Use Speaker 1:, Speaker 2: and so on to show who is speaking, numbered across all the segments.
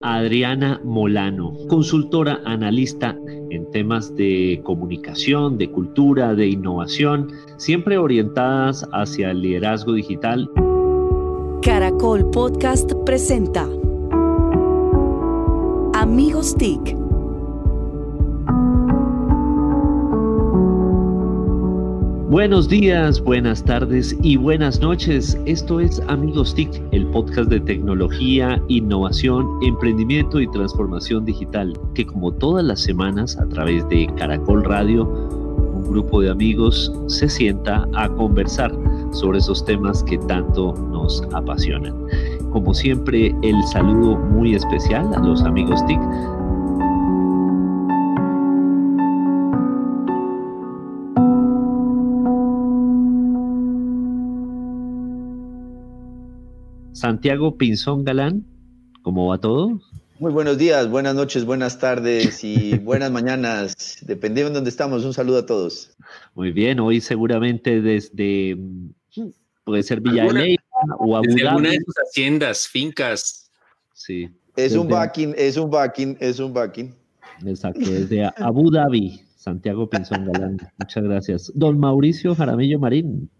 Speaker 1: Adriana Molano, consultora analista en temas de comunicación, de cultura, de innovación, siempre orientadas hacia el liderazgo digital.
Speaker 2: Caracol Podcast presenta Amigos TIC
Speaker 1: Buenos días, buenas tardes y buenas noches. Esto es Amigos TIC, el podcast de tecnología, innovación, emprendimiento y transformación digital, que como todas las semanas a través de Caracol Radio, un grupo de amigos se sienta a conversar sobre esos temas que tanto nos apasionan. Como siempre, el saludo muy especial a los amigos TIC Santiago Pinzón Galán, ¿cómo va todo?
Speaker 3: Muy buenos días, buenas noches, buenas tardes y buenas mañanas, dependiendo de dónde estamos. Un saludo a todos.
Speaker 1: Muy bien, hoy seguramente desde, puede ser Villa
Speaker 4: o Abu Dhabi. alguna de sus haciendas, fincas.
Speaker 3: Sí. Es un backing, es un backing, es un backing.
Speaker 1: Exacto, desde Abu Dhabi, Santiago Pinzón Galán. Muchas gracias. Don Mauricio Jaramillo Marín.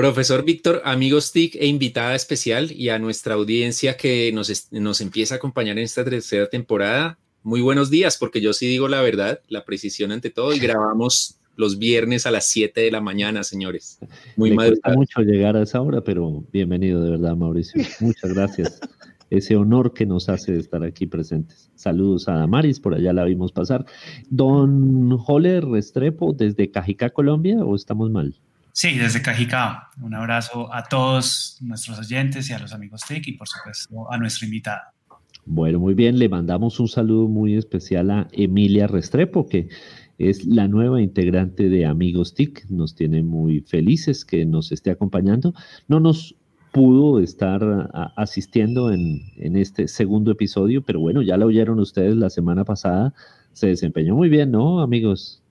Speaker 4: Profesor Víctor, amigos TIC e invitada especial y a nuestra audiencia que nos, nos empieza a acompañar en esta tercera temporada, muy buenos días, porque yo sí digo la verdad, la precisión ante todo, y grabamos los viernes a las 7 de la mañana, señores.
Speaker 1: Muy Me cuesta mucho llegar a esa hora, pero bienvenido de verdad, Mauricio. Muchas gracias. Ese honor que nos hace estar aquí presentes. Saludos a Damaris, por allá la vimos pasar. Don Joler Restrepo, desde Cajicá, Colombia, ¿o estamos mal?
Speaker 5: Sí, desde Cajicá. Un abrazo a todos nuestros oyentes y a los amigos TIC y por supuesto a nuestra invitada.
Speaker 1: Bueno, muy bien, le mandamos un saludo muy especial a Emilia Restrepo, que es la nueva integrante de Amigos TIC. Nos tiene muy felices que nos esté acompañando. No nos pudo estar asistiendo en, en este segundo episodio, pero bueno, ya la oyeron ustedes la semana pasada. Se desempeñó muy bien, ¿no, amigos?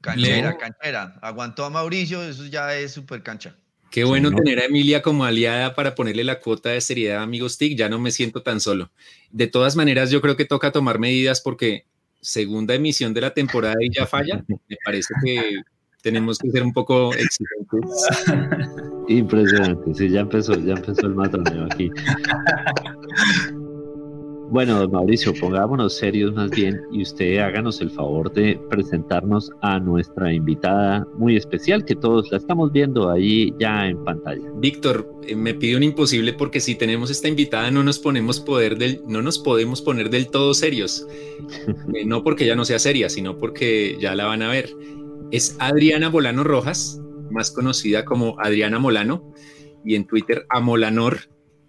Speaker 3: Canchera, canchera. Aguantó a Mauricio, eso ya es súper cancha.
Speaker 4: Qué bueno tener a Emilia como aliada para ponerle la cuota de seriedad a Amigos TIC, ya no me siento tan solo. De todas maneras, yo creo que toca tomar medidas porque segunda emisión de la temporada y ya falla, me parece que tenemos que ser un poco exigentes.
Speaker 1: Impresionante, sí, ya empezó, ya empezó el matroneo aquí. Bueno, Mauricio, pongámonos serios más bien y usted háganos el favor de presentarnos a nuestra invitada muy especial que todos la estamos viendo ahí ya en pantalla.
Speaker 4: Víctor, eh, me pide un imposible porque si tenemos esta invitada no nos ponemos poder del, no nos podemos poner del todo serios. Eh, no porque ya no sea seria, sino porque ya la van a ver. Es Adriana Molano Rojas, más conocida como Adriana Molano y en Twitter Amolanor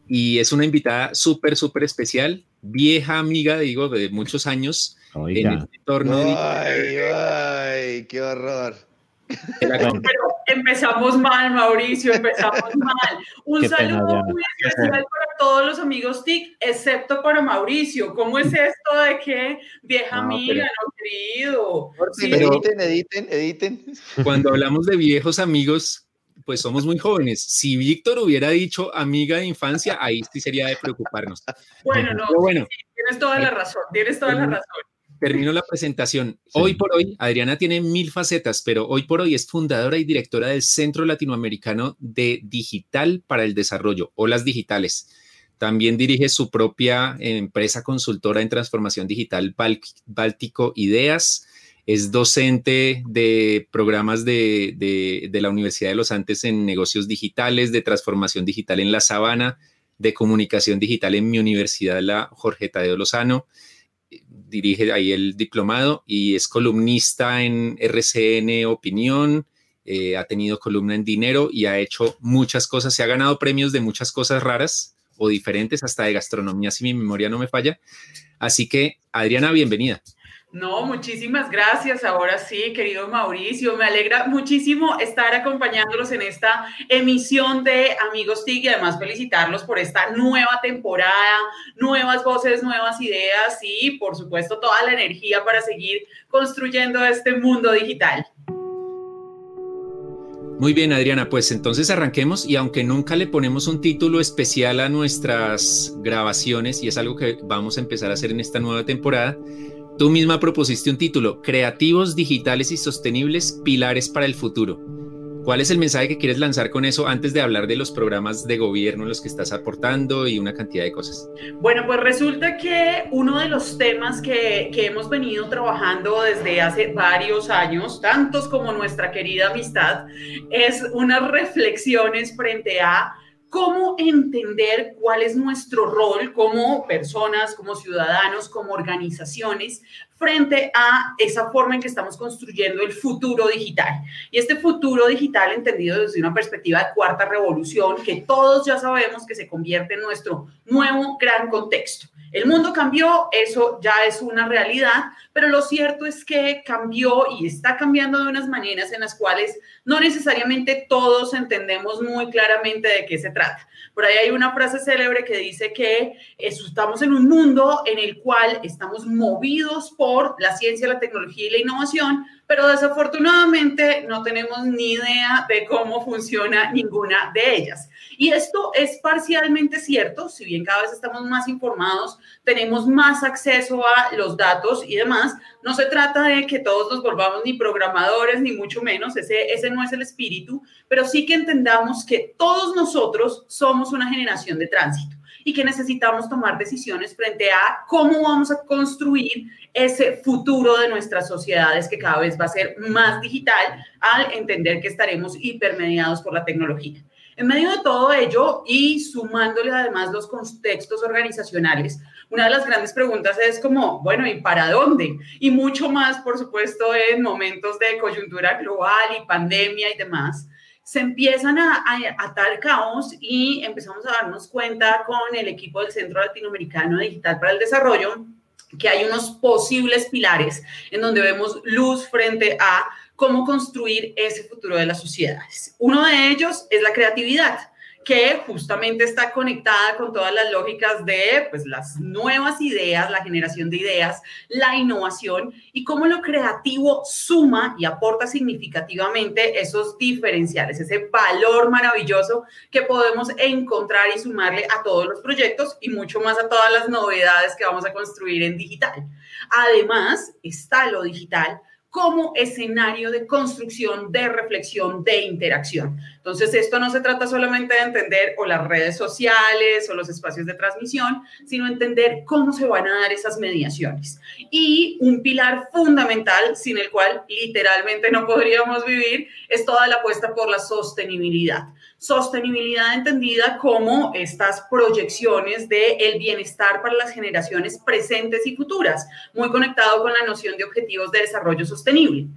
Speaker 4: y es una invitada súper, súper especial, vieja amiga, digo, de muchos años
Speaker 3: en el entorno. Ay, ay, qué horror.
Speaker 6: Pero empezamos mal, Mauricio, empezamos mal. Un saludo muy especial para todos los amigos TIC, excepto para Mauricio. ¿Cómo es esto de que vieja amiga, no querido?
Speaker 3: editen, editen, editen.
Speaker 4: Cuando hablamos de viejos amigos, pues somos muy jóvenes. Si Víctor hubiera dicho amiga de infancia, ahí sí sería de preocuparnos.
Speaker 6: Bueno, no, bueno, tienes toda la razón, tienes toda la razón.
Speaker 4: Termino la presentación. Hoy por hoy, Adriana tiene mil facetas, pero hoy por hoy es fundadora y directora del Centro Latinoamericano de Digital para el Desarrollo, Olas Digitales. También dirige su propia empresa consultora en transformación digital Báltico Ideas es docente de programas de, la Universidad de los Andes en negocios digitales, de transformación digital en La Sabana, de comunicación digital en mi universidad, la Jorge Tadeo Lozano. Dirige ahí el diplomado y es columnista en RCN Opinión. Eh, ha tenido columna en dinero y ha hecho muchas cosas. Se ha ganado premios de muchas cosas raras o diferentes, hasta de gastronomía, si mi memoria no me falla. Así que, Adriana, bienvenida.
Speaker 6: No, muchísimas gracias. Ahora sí, querido Mauricio, me alegra muchísimo estar acompañándolos en esta emisión de Amigos TIC y además felicitarlos por esta nueva temporada, nuevas voces, nuevas ideas y por supuesto toda la energía para seguir construyendo este mundo digital.
Speaker 4: Muy bien, Adriana, pues entonces arranquemos y aunque nunca le ponemos un título especial a nuestras grabaciones y es algo que vamos a empezar a hacer en esta nueva temporada, tú misma propusiste un título, Creativos Digitales y Sostenibles, Pilares para el Futuro. ¿Cuál es el mensaje que quieres lanzar con eso antes de hablar de los programas de gobierno en los que estás aportando y una cantidad de cosas?
Speaker 6: Bueno, pues resulta que uno de los temas que, que hemos venido trabajando desde hace varios años, tantos como nuestra querida amistad, es unas reflexiones frente a cómo entender cuál es nuestro rol como personas, como ciudadanos, como organizaciones frente a esa forma en que estamos construyendo el futuro digital. Y este futuro digital entendido desde una perspectiva de cuarta revolución, que todos ya sabemos que se convierte en nuestro nuevo gran contexto. El mundo cambió, eso ya es una realidad, pero lo cierto es que cambió y está cambiando de unas maneras en las cuales no necesariamente todos entendemos muy claramente de qué se trata. Por ahí hay una frase célebre que dice que estamos en un mundo en el cual estamos movidos por la ciencia, la tecnología y la innovación, pero desafortunadamente no tenemos ni idea de cómo funciona ninguna de ellas. Y esto es parcialmente cierto, si bien cada vez estamos más informados, tenemos más acceso a los datos y demás, no se trata de que todos nos volvamos ni programadores, ni mucho menos, ese, ese no es el espíritu, pero sí que entendamos que todos nosotros somos una generación de tránsito y que necesitamos tomar decisiones frente a cómo vamos a construir ese futuro de nuestras sociedades que cada vez va a ser más digital al entender que estaremos hipermediados por la tecnología. En medio de todo ello y sumándole además los contextos organizacionales, una de las grandes preguntas es como, bueno, ¿y para dónde? Y mucho más, por supuesto, en momentos de coyuntura global y pandemia y demás, se empiezan a, a atar caos y empezamos a darnos cuenta con el equipo del Centro Latinoamericano Digital para el Desarrollo que hay unos posibles pilares en donde vemos luz frente a cómo construir ese futuro de las sociedades. Uno de ellos es la creatividad que justamente está conectada con todas las lógicas de pues, las nuevas ideas, la generación de ideas, la innovación y cómo lo creativo suma y aporta significativamente esos diferenciales, ese valor maravilloso que podemos encontrar y sumarle a todos los proyectos y mucho más a todas las novedades que vamos a construir en digital. Además, está lo digital como escenario de construcción, de reflexión, de interacción. Entonces, esto no se trata solamente de entender o las redes sociales o los espacios de transmisión, sino entender cómo se van a dar esas mediaciones. Y un pilar fundamental sin el cual literalmente no podríamos vivir es toda la apuesta por la sostenibilidad. Sostenibilidad entendida como estas proyecciones de el bienestar para las generaciones presentes y futuras, muy conectado con la noción de objetivos de desarrollo sostenible.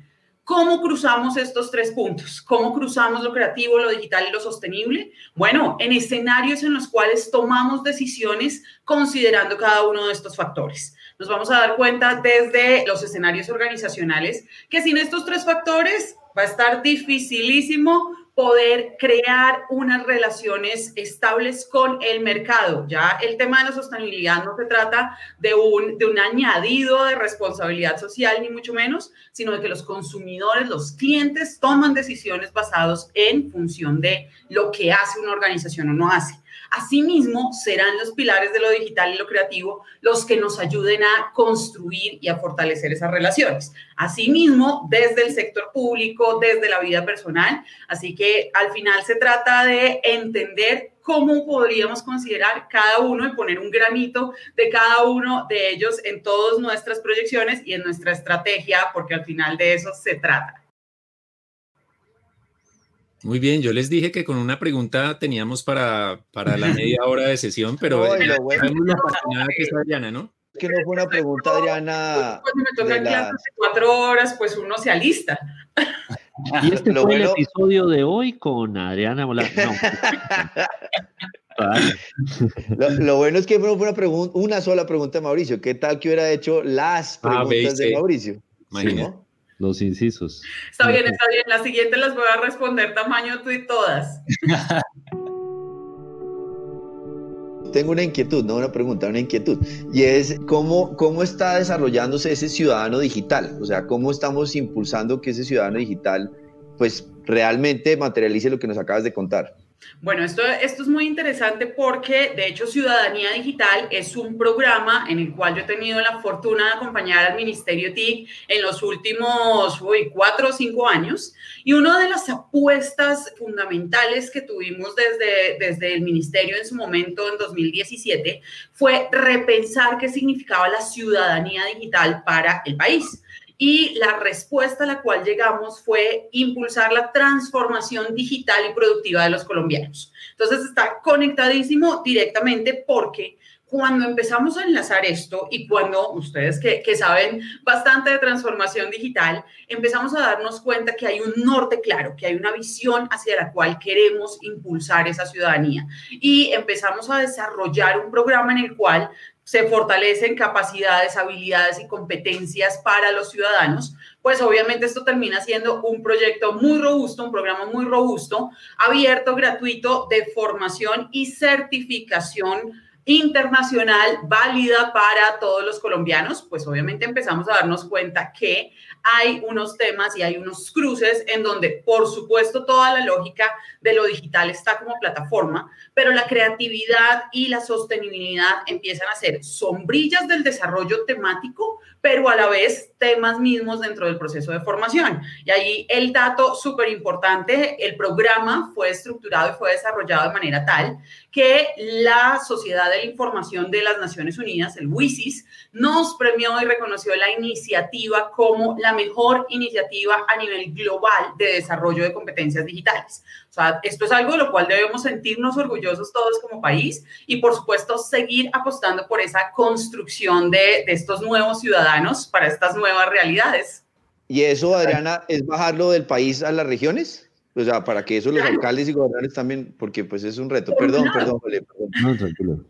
Speaker 6: ¿Cómo cruzamos estos tres puntos? ¿Cómo cruzamos lo creativo, lo digital y lo sostenible? Bueno, en escenarios en los cuales tomamos decisiones considerando cada uno de estos factores. Nos vamos a dar cuenta desde los escenarios organizacionales que sin estos tres factores va a estar dificilísimo poder crear unas relaciones estables con el mercado. Ya el tema de la sostenibilidad no se trata de un, de un añadido de responsabilidad social, ni mucho menos, sino de que los consumidores, los clientes toman decisiones basadas en función de lo que hace una organización o no hace. Asimismo, serán los pilares de lo digital y lo creativo los que nos ayuden a construir y a fortalecer esas relaciones. Asimismo, desde el sector público, desde la vida personal. Así que al final se trata de entender cómo podríamos considerar cada uno y poner un granito de cada uno de ellos en todas nuestras proyecciones y en nuestra estrategia, porque al final de eso se trata.
Speaker 4: Muy bien, yo les dije que con una pregunta teníamos para, para la media hora de sesión, pero
Speaker 3: Oye, lo bueno-
Speaker 4: la apasionada que es Adriana, ¿no?
Speaker 3: Es que no fue una pregunta, Adriana.
Speaker 6: Pues me toca
Speaker 3: de la-
Speaker 6: clases de cuatro horas, pues uno se alista.
Speaker 1: Y este
Speaker 3: Lo
Speaker 1: fue el episodio de hoy con Adriana Molano. No.
Speaker 3: Lo, lo bueno es que no fue una, pregunta, una sola pregunta de Mauricio. ¿Qué tal que hubiera hecho las
Speaker 4: Ah,
Speaker 3: preguntas de. Mauricio?
Speaker 4: Imagínate.
Speaker 3: ¿no?
Speaker 1: Los incisos.
Speaker 6: Está bien, está bien. La siguiente las voy a responder tamaño tweet todas.
Speaker 3: Tengo una inquietud, no una pregunta, una inquietud. Y es cómo, cómo está desarrollándose ese ciudadano digital. O sea, cómo estamos impulsando que ese ciudadano digital pues realmente materialice lo que nos acabas de contar.
Speaker 6: Bueno, esto, esto es muy interesante porque, de hecho, Ciudadanía Digital es un programa en el cual yo he tenido la fortuna de acompañar al Ministerio TIC en los últimos uy, cuatro o cinco años. Y una de las apuestas fundamentales que tuvimos desde, desde el Ministerio en su momento, en 2017, fue repensar qué significaba la ciudadanía digital para el país y la respuesta a la cual llegamos fue impulsar la transformación digital y productiva de los colombianos. Entonces está conectadísimo directamente porque cuando empezamos a enlazar esto y cuando ustedes que, que, saben bastante de transformación digital, empezamos a darnos cuenta que hay un norte claro, que hay una visión hacia la cual queremos impulsar esa ciudadanía. Y empezamos a desarrollar un programa en el cual se fortalecen capacidades, habilidades y competencias para los ciudadanos, pues obviamente esto termina siendo un proyecto muy robusto, un programa muy robusto, abierto, gratuito de formación y certificación internacional válida para todos los colombianos, pues obviamente empezamos a darnos cuenta que hay unos temas y hay unos cruces en donde, por supuesto, toda la lógica de lo digital está como plataforma, pero la creatividad y la sostenibilidad empiezan a ser sombrillas del desarrollo temático, pero a la vez temas mismos dentro del proceso de formación. Y ahí el dato súper importante, el programa fue estructurado y fue desarrollado de manera tal que la Sociedad de la Información de las Naciones Unidas, el WISIS, nos premió y reconoció la iniciativa como la mejor iniciativa a nivel global de desarrollo de competencias digitales. O sea, esto es algo de lo cual debemos sentirnos orgullosos todos como país y, por supuesto, seguir apostando por esa construcción de, de estos nuevos ciudadanos para estas nuevas realidades.
Speaker 3: ¿Y eso, Adriana, es bajarlo del país a las regiones? O sea, para que eso los alcaldes y gobernadores también, porque pues es un reto. Perdón, perdón, perdón. No, tranquilo.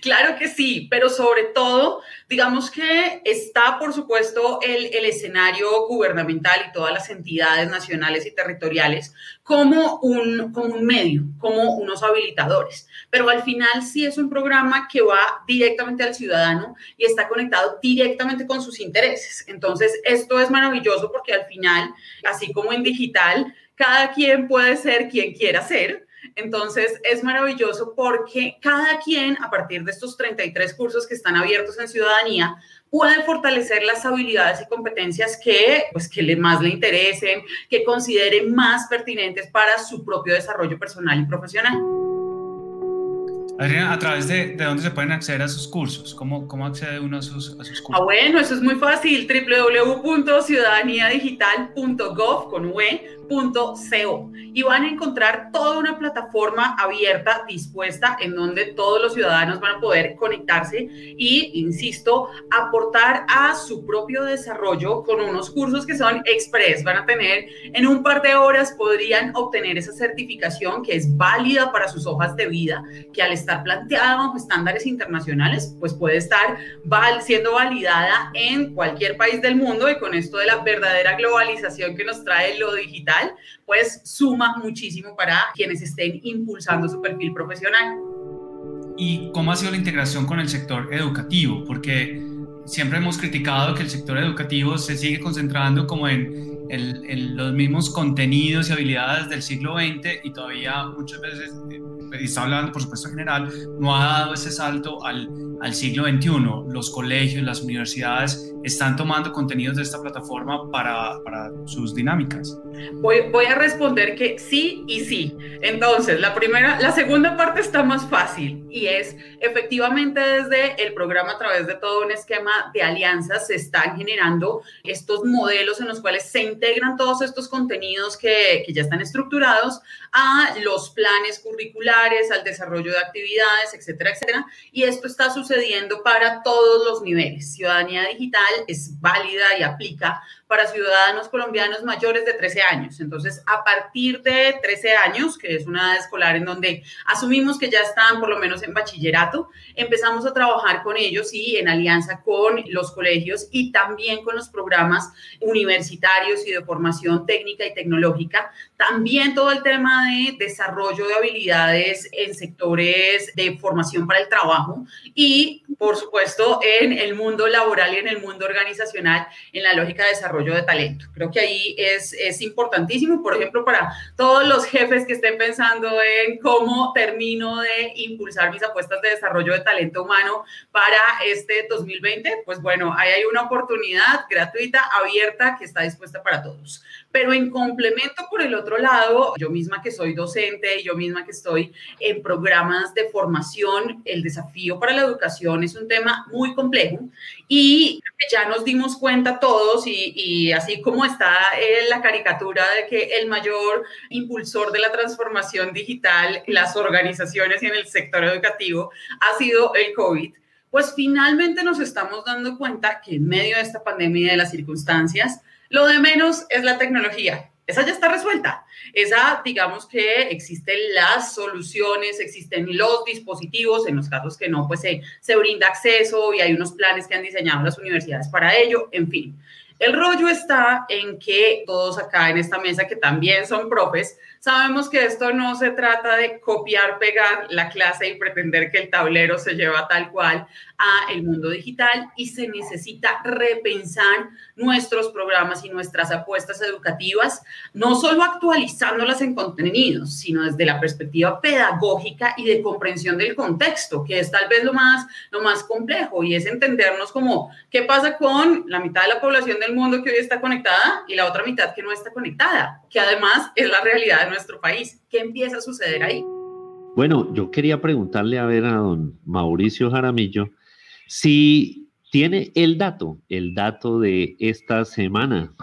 Speaker 6: Claro que sí, pero sobre todo, digamos que está, por supuesto, el, el, escenario gubernamental y todas las entidades nacionales y territoriales como un, como un medio, como unos habilitadores. Pero al final sí es un programa que va directamente al ciudadano y está conectado directamente con sus intereses. Entonces, esto es maravilloso porque al final, así como en digital, cada quien puede ser quien quiera ser entonces es maravilloso porque cada quien, a partir de estos 33 cursos que están abiertos en ciudadanía, puede fortalecer las habilidades y competencias que, pues, que le más le interesen, que considere más pertinentes para su propio desarrollo personal y profesional.
Speaker 5: Adriana, ¿a través de, de, dónde se pueden acceder a esos cursos? ¿Cómo, cómo accede uno a sus, a sus cursos?
Speaker 6: Ah, bueno, eso es muy fácil, www.ciudadaniyadigital.gov con UE.co y van a encontrar toda una plataforma abierta, dispuesta, en donde todos los ciudadanos van a poder conectarse y, insisto, aportar a su propio desarrollo con unos cursos que son express. Van a tener, en un par de horas podrían obtener esa certificación que es válida para sus hojas de vida, que al estar planteada bajo estándares internacionales, pues puede estar siendo validada en cualquier país del mundo y con esto de la verdadera globalización que nos trae lo digital, pues suma muchísimo para quienes estén impulsando su perfil profesional.
Speaker 5: ¿Y cómo ha sido la integración con el sector educativo? Porque siempre hemos criticado que el sector educativo se sigue concentrando como en, en, en los mismos contenidos y habilidades del siglo XX y todavía muchas veces eh, y está hablando por supuesto en general, no ha dado ese salto al, al siglo XXI. Los colegios, las universidades están tomando contenidos de esta plataforma para, sus dinámicas.
Speaker 6: Voy, voy, a responder que sí y sí. Entonces, la primera, la segunda parte está más fácil y es efectivamente desde el programa a través de todo un esquema de alianzas se están generando estos modelos en los cuales se integran todos estos contenidos que, que ya están estructurados a los planes curriculares, al desarrollo de actividades, etcétera, etcétera. Y esto está sucediendo para todos los niveles. Ciudadanía digital es válida y aplica para ciudadanos colombianos mayores de 13 años. Entonces, a partir de 13 años, que es una edad escolar en donde asumimos que ya están por lo menos en bachillerato, empezamos a trabajar con ellos y en alianza con los colegios y también con los programas universitarios y de formación técnica y tecnológica. También todo el tema de desarrollo de habilidades en sectores de formación para el trabajo y, por supuesto, en el mundo laboral y en el mundo organizacional, en la lógica de desarrollo de talento. Creo que ahí es, es importantísimo, por ejemplo, para todos los jefes que estén pensando en cómo termino de impulsar mis apuestas de desarrollo de talento humano para este 2020, pues bueno, ahí hay una oportunidad gratuita, abierta, que está dispuesta para todos. Pero en complemento, por el otro lado, yo misma que soy docente, yo misma que estoy en programas de formación, el desafío para la educación es un tema muy complejo y ya nos dimos cuenta todos y, así como está en la caricatura de que el mayor impulsor de la transformación digital, las organizaciones y en el sector educativo ha sido el COVID. Pues finalmente nos estamos dando cuenta que en medio de esta pandemia y de las circunstancias, lo de menos es la tecnología. Esa ya está resuelta. Esa, digamos que existen las soluciones, existen los dispositivos, en los casos que no, pues se, se brinda acceso y hay unos planes que han diseñado las universidades para ello, en fin. El rollo está en que todos acá en esta mesa, que también son profes, sabemos que esto no se trata de copiar, pegar la clase y pretender que el tablero se lleva tal cual a el mundo digital y se necesita repensar nuestros programas y nuestras apuestas educativas, no solo actualizándolas en contenidos, sino desde la perspectiva pedagógica y de comprensión del contexto, que es tal vez lo más, lo más complejo y es entendernos como qué pasa con la mitad de la población del mundo que hoy está conectada y la otra mitad que no está conectada, que además es la realidad nuestro país. ¿Qué empieza a suceder ahí?
Speaker 1: Bueno, yo quería preguntarle a ver a don Mauricio Jaramillo si tiene el dato, el dato de esta semana.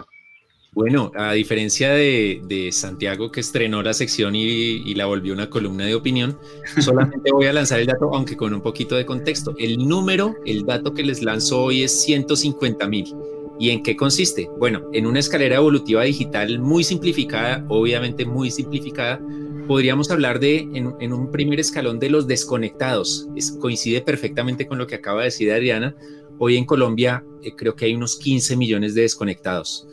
Speaker 4: Bueno, a diferencia de, Santiago que estrenó la sección y, la volvió una columna de opinión, solamente voy a lanzar el dato, aunque con un poquito de contexto. El número, el dato que les lanzo hoy es 150 mil. ¿Y en qué consiste? Bueno, en una escalera evolutiva digital muy simplificada, obviamente muy simplificada, podríamos hablar de, en, un primer escalón, de los desconectados. coincide perfectamente con lo que acaba de decir Adriana. Hoy en Colombia eh, creo que hay unos 15 millones de desconectados.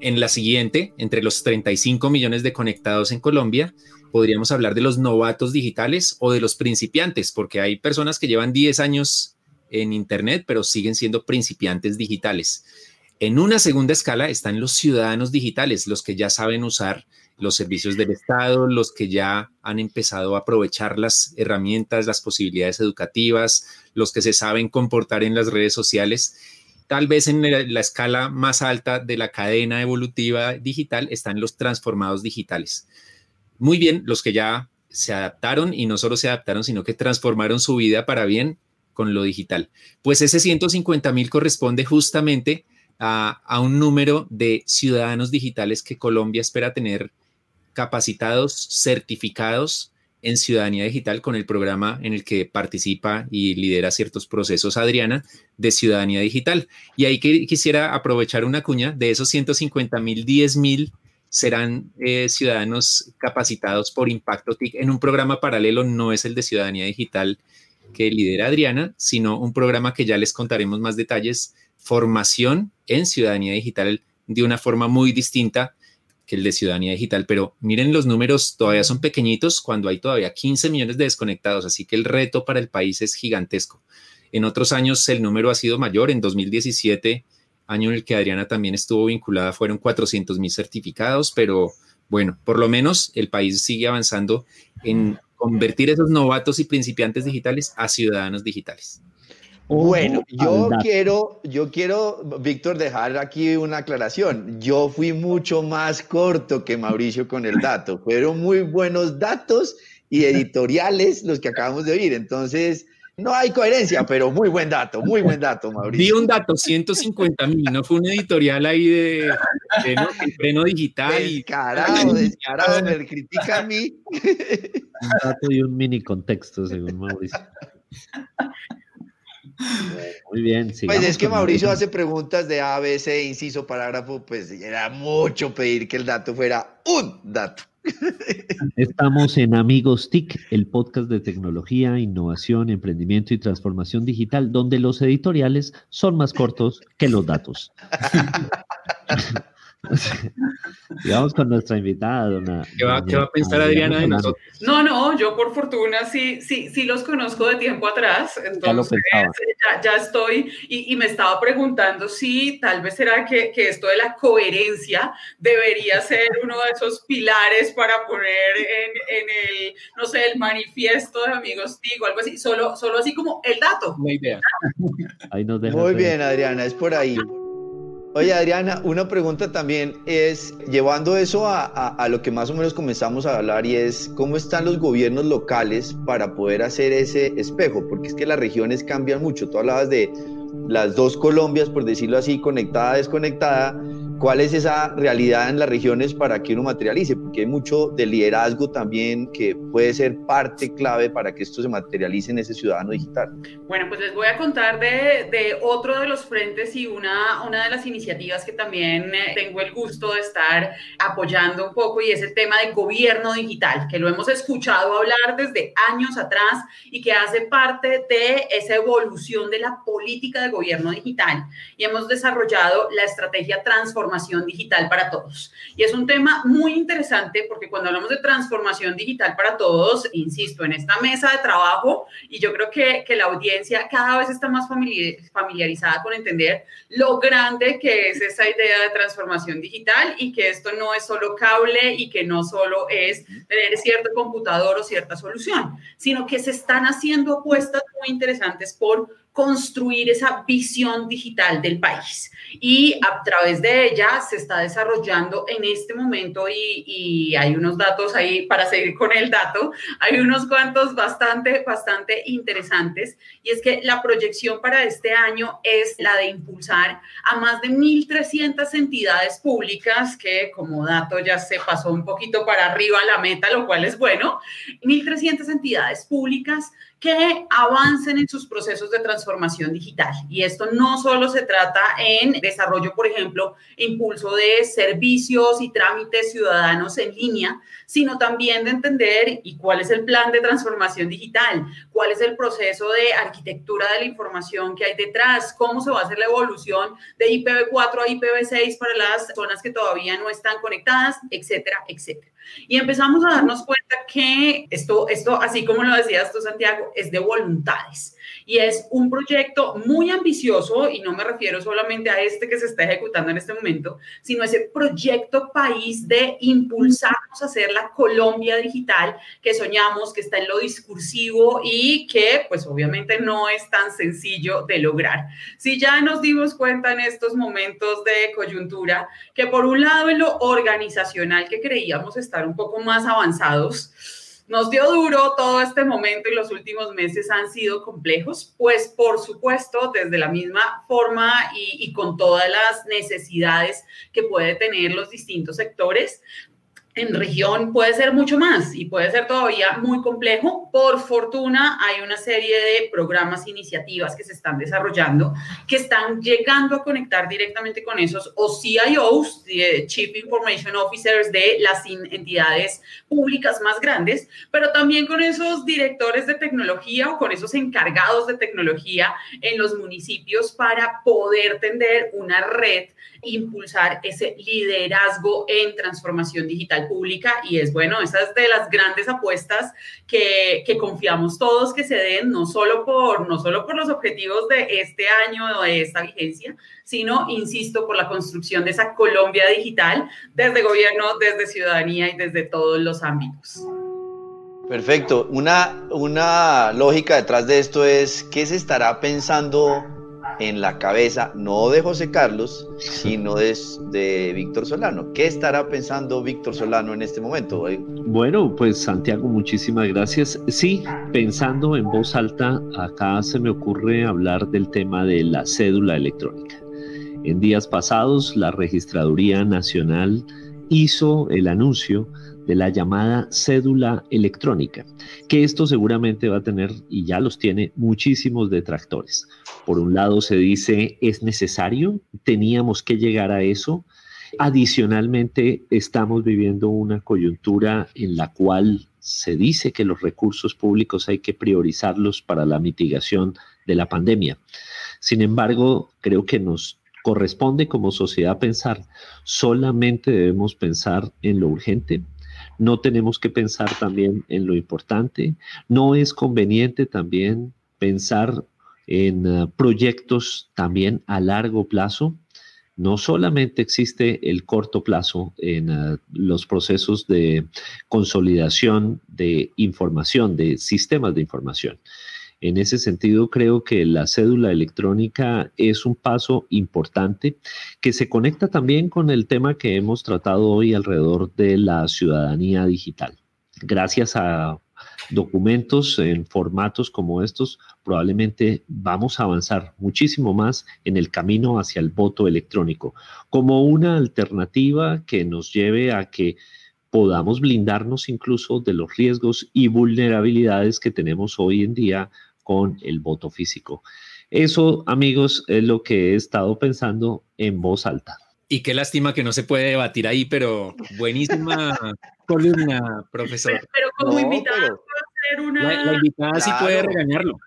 Speaker 4: En la siguiente, entre los 35 millones de conectados en Colombia, podríamos hablar de los novatos digitales o de los principiantes, porque hay personas que llevan 10 años en Internet, pero siguen siendo principiantes digitales. En una segunda escala están los ciudadanos digitales, los que ya saben usar los servicios del Estado, los que ya han empezado a aprovechar las herramientas, las posibilidades educativas, los que se saben comportar en las redes sociales. Tal vez en la, escala más alta de la cadena evolutiva digital están los transformados digitales. Muy bien, los que ya se adaptaron y no solo se adaptaron, sino que transformaron su vida para bien con lo digital. Pues ese 150 mil corresponde justamente a, a, un número de ciudadanos digitales que Colombia espera tener capacitados, certificados en ciudadanía digital con el programa en el que participa y lidera ciertos procesos Adriana de ciudadanía digital. Y ahí que, quisiera aprovechar una cuña, de esos 150 mil, 10 mil serán eh, ciudadanos capacitados por Impacto TIC en un programa paralelo, no es el de ciudadanía digital que lidera Adriana, sino un programa que ya les contaremos más detalles, formación en ciudadanía digital de una forma muy distinta que el de ciudadanía digital, pero miren los números todavía son pequeñitos cuando hay todavía 15 millones de desconectados, así que el reto para el país es gigantesco. En otros años el número ha sido mayor, en 2017, año en el que Adriana también estuvo vinculada, fueron 400 mil certificados, pero bueno, por lo menos el país sigue avanzando en convertir esos novatos y principiantes digitales a ciudadanos digitales.
Speaker 3: Bueno, yo quiero, yo quiero, Víctor, dejar aquí una aclaración. Yo fui mucho más corto que Mauricio con el dato. Fueron muy buenos datos y editoriales los que acabamos de oír. Entonces, no hay coherencia, pero muy buen dato, muy buen dato, Mauricio.
Speaker 4: Vi un dato, 150 mil, no fue un editorial ahí de, freno digital.
Speaker 3: Descarado, descarado, me critica a mí.
Speaker 1: Un dato y un mini contexto, según Mauricio. Muy bien.
Speaker 3: Pues es que Mauricio hace preguntas de A, B, C, inciso, parágrafo, pues era mucho pedir que el dato fuera un dato.
Speaker 1: Estamos en Amigos TIC, el podcast de tecnología, innovación, emprendimiento y transformación digital, donde los editoriales son más cortos que los datos. Digamos con nuestra invitada, dona.
Speaker 4: ¿Qué va, ¿qué va a pensar Adriana de nosotros?
Speaker 6: No, no, yo por fortuna sí, sí, sí los conozco de tiempo atrás, entonces ya, ya, estoy y, y, me estaba preguntando si tal vez será que, que, esto de la coherencia debería ser uno de esos pilares para poner en, en el, no sé, el manifiesto de Amigos Tigo, algo así, solo, solo así como el dato.
Speaker 4: Una idea.
Speaker 3: Muy bien, Adriana, es por ahí. Oye, Adriana, una pregunta también es, llevando eso a, a, lo que más o menos comenzamos a hablar y es, ¿cómo están los gobiernos locales para poder hacer ese espejo? Porque es que las regiones cambian mucho. Tú hablabas de las dos Colombias, por decirlo así, conectada, desconectada, ¿cuál es esa realidad en las regiones para que uno materialice? Porque hay mucho de liderazgo también que puede ser parte clave para que esto se materialice en ese ciudadano digital.
Speaker 6: Bueno, pues les voy a contar de, de otro de los frentes y una, una de las iniciativas que también eh, tengo el gusto de estar apoyando un poco y es el tema de gobierno digital, que lo hemos escuchado hablar desde años atrás y que hace parte de esa evolución de la política de gobierno digital y hemos desarrollado la estrategia digital para todos. Y es un tema muy interesante porque cuando hablamos de transformación digital para todos, insisto, en esta mesa de trabajo, y yo creo que, que la audiencia cada vez está más familiarizada con entender lo grande que es esa idea de transformación digital y que esto no es solo cable y que no solo es tener cierto computador o cierta solución, sino que se están haciendo apuestas muy interesantes por construir esa visión digital del país. Y a través de ella se está desarrollando en este momento, y, hay unos datos ahí para seguir con el dato, hay unos cuantos bastante, bastante interesantes, y es que la proyección para este año es la de impulsar a más de 1.300 entidades públicas, que como dato ya se pasó un poquito para arriba la meta, lo cual es bueno, 1.300 entidades públicas que avancen en sus procesos de transformación digital. Y esto no solo se trata en desarrollo, por ejemplo, impulso de servicios y trámites ciudadanos en línea, sino también de entender y cuál es el plan de transformación digital, cuál es el proceso de arquitectura de la información que hay detrás, cómo se va a hacer la evolución de IPv4 a IPv6 para las zonas que todavía no están conectadas, etcétera, etcétera. Y empezamos a darnos cuenta que esto, esto, así como lo decías tú, Santiago, es de voluntades. Y es un proyecto muy ambicioso, y no me refiero solamente a este que se está ejecutando en este momento, sino ese proyecto país de impulsarnos a hacer la Colombia digital que soñamos, que está en lo discursivo y que pues obviamente no es tan sencillo de lograr. Si ya nos dimos cuenta en estos momentos de coyuntura que por un lado en lo organizacional que creíamos estar un poco más avanzados, nos dio duro todo este momento y los últimos meses han sido complejos, pues por supuesto desde la misma forma y, y, con todas las necesidades que puede tener los distintos sectores, en región puede ser mucho más y puede ser todavía muy complejo. Por fortuna hay una serie de programas, iniciativas que se están desarrollando que están llegando a conectar directamente con esos o CIOs, Chief Information Officers de las entidades públicas más grandes, pero también con esos directores de tecnología o con esos encargados de tecnología en los municipios para poder tender una red impulsar ese liderazgo en transformación digital pública y es bueno, esa es de las grandes apuestas que, que, confiamos todos que se den, no solo, por, no solo por los objetivos de este año o de esta vigencia, sino, insisto, por la construcción de esa Colombia digital desde gobierno, desde ciudadanía y desde todos los ámbitos.
Speaker 3: Perfecto. Una, una lógica detrás de esto es, ¿qué se estará pensando en la cabeza, no de José Carlos, sino de, de Víctor Solano. ¿Qué estará pensando Víctor Solano en este momento?
Speaker 1: Bueno, pues Santiago, muchísimas gracias. Sí, pensando en voz alta, acá se me ocurre hablar del tema de la cédula electrónica. En días pasados, la Registraduría Nacional hizo el anuncio de la llamada cédula electrónica, que esto seguramente va a tener, y ya los tiene, muchísimos detractores. Por un lado se dice, es necesario, teníamos que llegar a eso. Adicionalmente, estamos viviendo una coyuntura en la cual se dice que los recursos públicos hay que priorizarlos para la mitigación de la pandemia. Sin embargo, creo que nos corresponde como sociedad pensar, solamente debemos pensar en lo urgente, no tenemos que pensar también en lo importante, no es conveniente también pensar en uh, proyectos también a largo plazo. No solamente existe el corto plazo en uh, los procesos de consolidación de información, de sistemas de información. En ese sentido, creo que la cédula electrónica es un paso importante que se conecta también con el tema que hemos tratado hoy alrededor de la ciudadanía digital. Gracias a documentos en formatos como estos, probablemente vamos a avanzar muchísimo más en el camino hacia el voto electrónico, como una alternativa que nos lleve a que podamos blindarnos incluso de los riesgos y vulnerabilidades que tenemos hoy en día con el voto físico. Eso, amigos, es lo que he estado pensando en voz alta.
Speaker 4: Y qué lástima que no se puede debatir ahí, pero buenísima columna, profesor.
Speaker 6: Pero, como invitada,
Speaker 4: una... la, invitada sí puede regañarlo.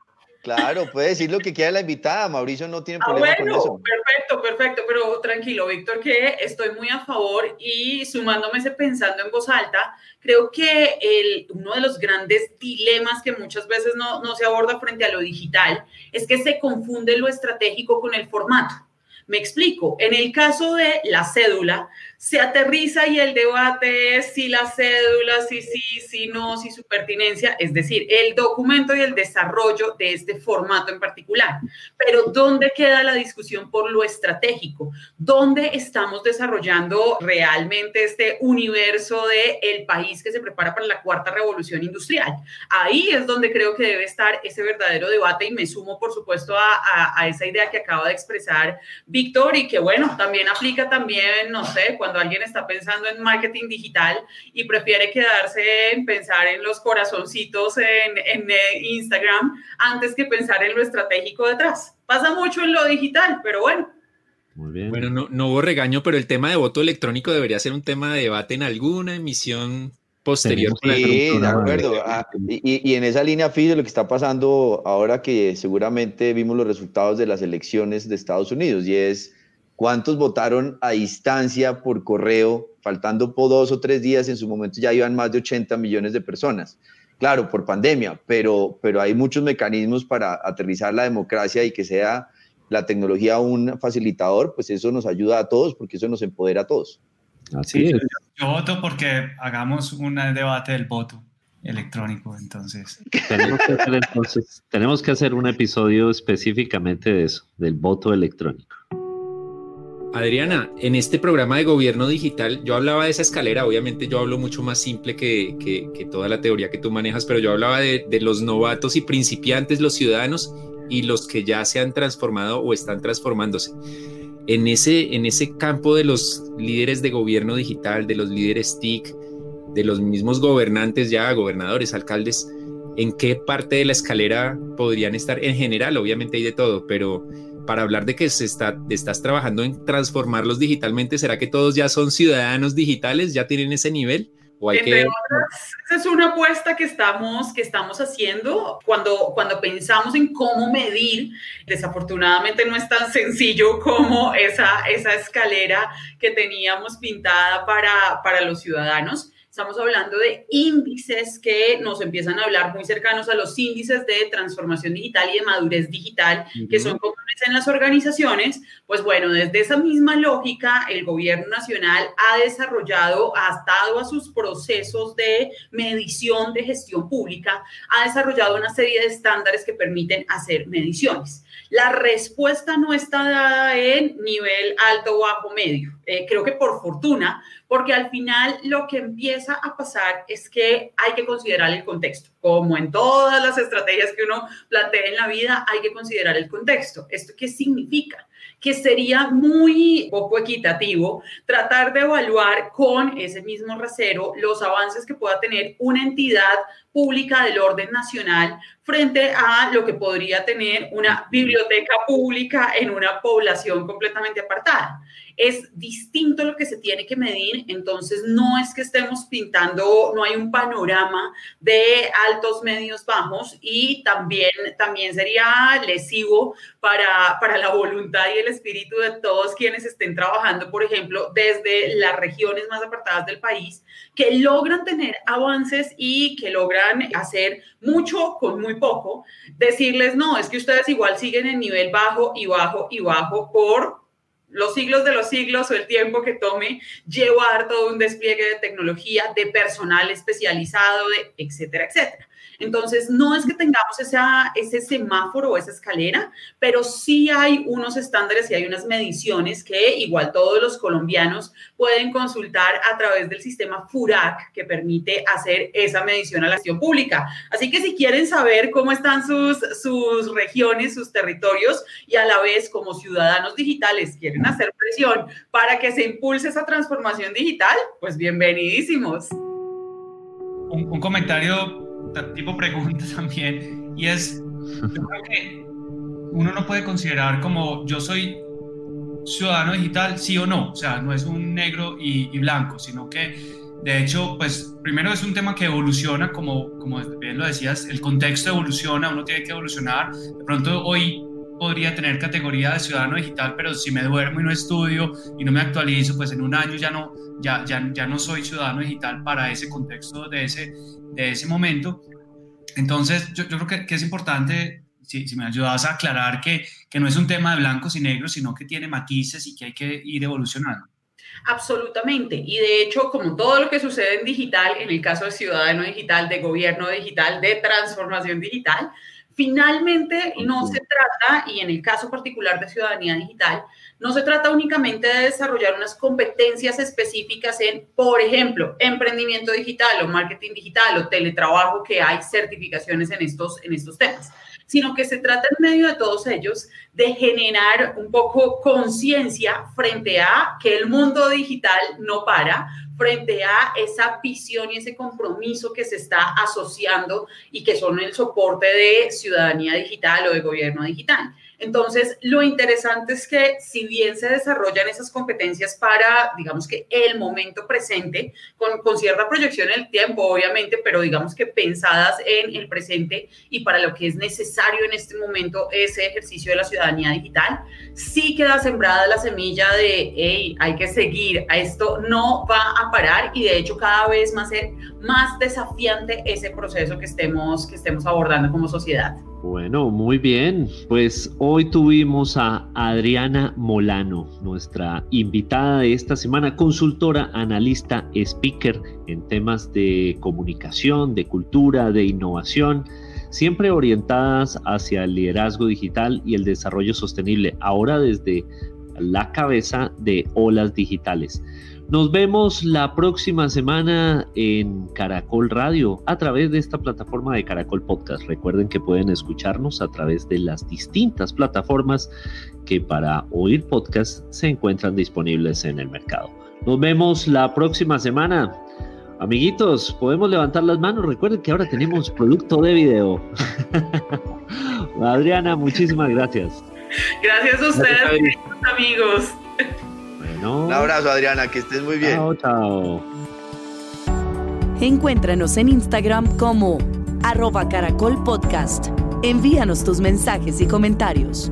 Speaker 3: Claro, puede decir lo que quiera la invitada. Mauricio no tiene ah, problema con eso.
Speaker 6: Perfecto, perfecto. Pero tranquilo, Víctor, que estoy muy a favor y sumándome ese pensando en voz alta, creo que el, uno de los grandes dilemas que muchas veces no, no se aborda frente a lo digital es que se confunde lo estratégico con el formato. Me explico. En el caso de la cédula, se aterriza y el debate es si la cédula, si sí, si no, si su pertinencia, es decir, el documento y el desarrollo de este formato en particular. Pero ¿dónde queda la discusión por lo estratégico? ¿Dónde estamos desarrollando realmente este universo de el país que se prepara para la cuarta revolución industrial? Ahí es donde creo que debe estar ese verdadero debate y me sumo, por supuesto, a, esa idea que acaba de expresar Víctor y que, bueno, también aplica también, no sé, cuando alguien está pensando en marketing digital y prefiere quedarse en pensar en los corazoncitos en, en eh, Instagram antes que pensar en lo estratégico detrás. Pasa mucho en lo digital, pero bueno.
Speaker 4: Muy bien. Bueno, no, no hubo regaño, pero el tema de voto electrónico debería ser un tema de debate en alguna emisión posterior.
Speaker 3: Sí, de acuerdo. Ah, y, y, en esa línea, de lo que está pasando ahora que seguramente vimos los resultados de las elecciones de Estados Unidos y es ¿Cuántos votaron a distancia por correo? Faltando por dos o tres días, en su momento ya iban más de 80 millones de personas. Claro, por pandemia, pero, pero hay muchos mecanismos para aterrizar la democracia y que sea la tecnología un facilitador, pues eso nos ayuda a todos porque eso nos empodera a todos.
Speaker 5: Así es. Yo voto porque hagamos un debate del voto electrónico, entonces.
Speaker 1: Tenemos que hacer, entonces, tenemos que hacer un episodio específicamente de eso, del voto electrónico.
Speaker 4: Adriana, en este programa de gobierno digital, yo hablaba de esa escalera, obviamente yo hablo mucho más simple que, toda la teoría que tú manejas, pero yo hablaba de, los novatos y principiantes, los ciudadanos y los que ya se han transformado o están transformándose. En ese, en ese campo de los líderes de gobierno digital, de los líderes TIC, de los mismos gobernantes ya, gobernadores, alcaldes, ¿en qué parte de la escalera podrían estar? En general, obviamente hay de todo, pero para hablar de que se está, estás trabajando en transformarlos digitalmente, ¿será que todos ya son ciudadanos digitales? ¿Ya tienen ese nivel?
Speaker 6: ¿O hay Entre otras, esa es una apuesta que estamos, que estamos haciendo cuando, cuando pensamos en cómo medir. Desafortunadamente no es tan sencillo como esa, esa escalera que teníamos pintada para, para los ciudadanos. Estamos hablando de índices que nos empiezan a hablar muy cercanos a los índices de transformación digital y de madurez digital, que son comunes en las organizaciones. Pues bueno, desde esa misma lógica, el gobierno nacional ha desarrollado, ha estado a sus procesos de medición de gestión pública, ha desarrollado una serie de estándares que permiten hacer mediciones. La respuesta no está dada en nivel alto, bajo, medio. Eh, creo que por fortuna, porque al final lo que empieza a pasar es que hay que considerar el contexto. Como en todas las estrategias que uno plantea en la vida, hay que considerar el contexto. ¿Esto qué significa? Que sería muy poco equitativo tratar de evaluar con ese mismo rasero los avances que pueda tener una entidad pública del orden nacional frente a lo que podría tener una biblioteca pública en una población completamente apartada. Es distinto lo que se tiene que medir, entonces no es que estemos pintando, no hay un panorama de altos, medios, bajos y también, también sería lesivo para, para la voluntad y el espíritu de todos quienes estén trabajando, por ejemplo, desde las regiones más apartadas del país, que logran tener avances y que logran hacer mucho con muy poco, decirles, no, es que ustedes igual siguen en nivel bajo y bajo y bajo por los siglos de los siglos o el tiempo que tome llevar todo un despliegue de tecnología, de personal especializado, de etcétera, etcétera. Entonces, no es que tengamos esa, ese semáforo o esa escalera, pero sí hay unos estándares y hay unas mediciones que igual todos los colombianos pueden consultar a través del sistema FURAC que permite hacer esa medición a la acción pública. Así que si quieren saber cómo están sus, sus regiones, sus territorios y a la vez como ciudadanos digitales quieren hacer presión para que se impulse esa transformación digital, pues bienvenidísimos.
Speaker 5: Un, un comentario tipo pregunta también, y es, yo creo que uno no puede considerar como yo soy ciudadano digital, sí o no, o sea, no es un negro y, blanco, sino que de hecho, pues primero es un tema que evoluciona, como, como bien lo decías, el contexto evoluciona, uno tiene que evolucionar, de pronto hoy podría tener categoría de ciudadano digital, pero si me duermo y no estudio y no me actualizo, pues en un año ya no, ya, ya, ya no soy ciudadano digital para ese contexto de ese, de ese momento. Entonces, yo, yo creo que, que, es importante, si, si, me ayudas a aclarar que, que no es un tema de blancos y negros, sino que tiene matices y que hay que ir evolucionando.
Speaker 6: Absolutamente. Y de hecho, como todo lo que sucede en digital, en el caso de ciudadano digital, de gobierno digital, de transformación digital, Finalmente, no se trata, y en el caso particular de ciudadanía digital, no se trata únicamente de desarrollar unas competencias específicas en, por ejemplo, emprendimiento digital o marketing digital o teletrabajo, que hay certificaciones en estos, en estos temas, sino que se trata en medio de todos ellos de generar un poco conciencia frente a que el mundo digital no para, frente a esa visión y ese compromiso que se está asociando y que son el soporte de ciudadanía digital o de gobierno digital. Entonces, lo interesante es que si bien se desarrollan esas competencias para, digamos que el momento presente, con, cierta proyección en el tiempo, obviamente, pero digamos que pensadas en el presente y para lo que es necesario en este momento ese ejercicio de la ciudadanía digital, sí queda sembrada la semilla de, hey, hay que seguir, a esto no va a parar y de hecho cada vez más más desafiante ese proceso que estemos, que estemos abordando como sociedad.
Speaker 1: Bueno, muy bien. Pues hoy tuvimos a Adriana Molano, nuestra invitada de esta semana, consultora, analista, speaker en temas de comunicación, de cultura, de innovación, siempre orientadas hacia el liderazgo digital y el desarrollo sostenible, ahora desde la cabeza de Olas Digitales. Nos vemos la próxima semana en Caracol Radio a través de esta plataforma de Caracol Podcast. Recuerden que pueden escucharnos a través de las distintas plataformas que para oír podcast se encuentran disponibles en el mercado. Nos vemos la próxima semana. Amiguitos, podemos levantar las manos. Recuerden que ahora tenemos producto de video. Adriana, muchísimas gracias.
Speaker 6: Gracias a ustedes, amigos.
Speaker 3: Un abrazo, Adriana, que estés muy bien.
Speaker 1: Chao, chao.
Speaker 2: Encuéntranos en Instagram como arroba caracol podcast. Envíanos tus mensajes y comentarios.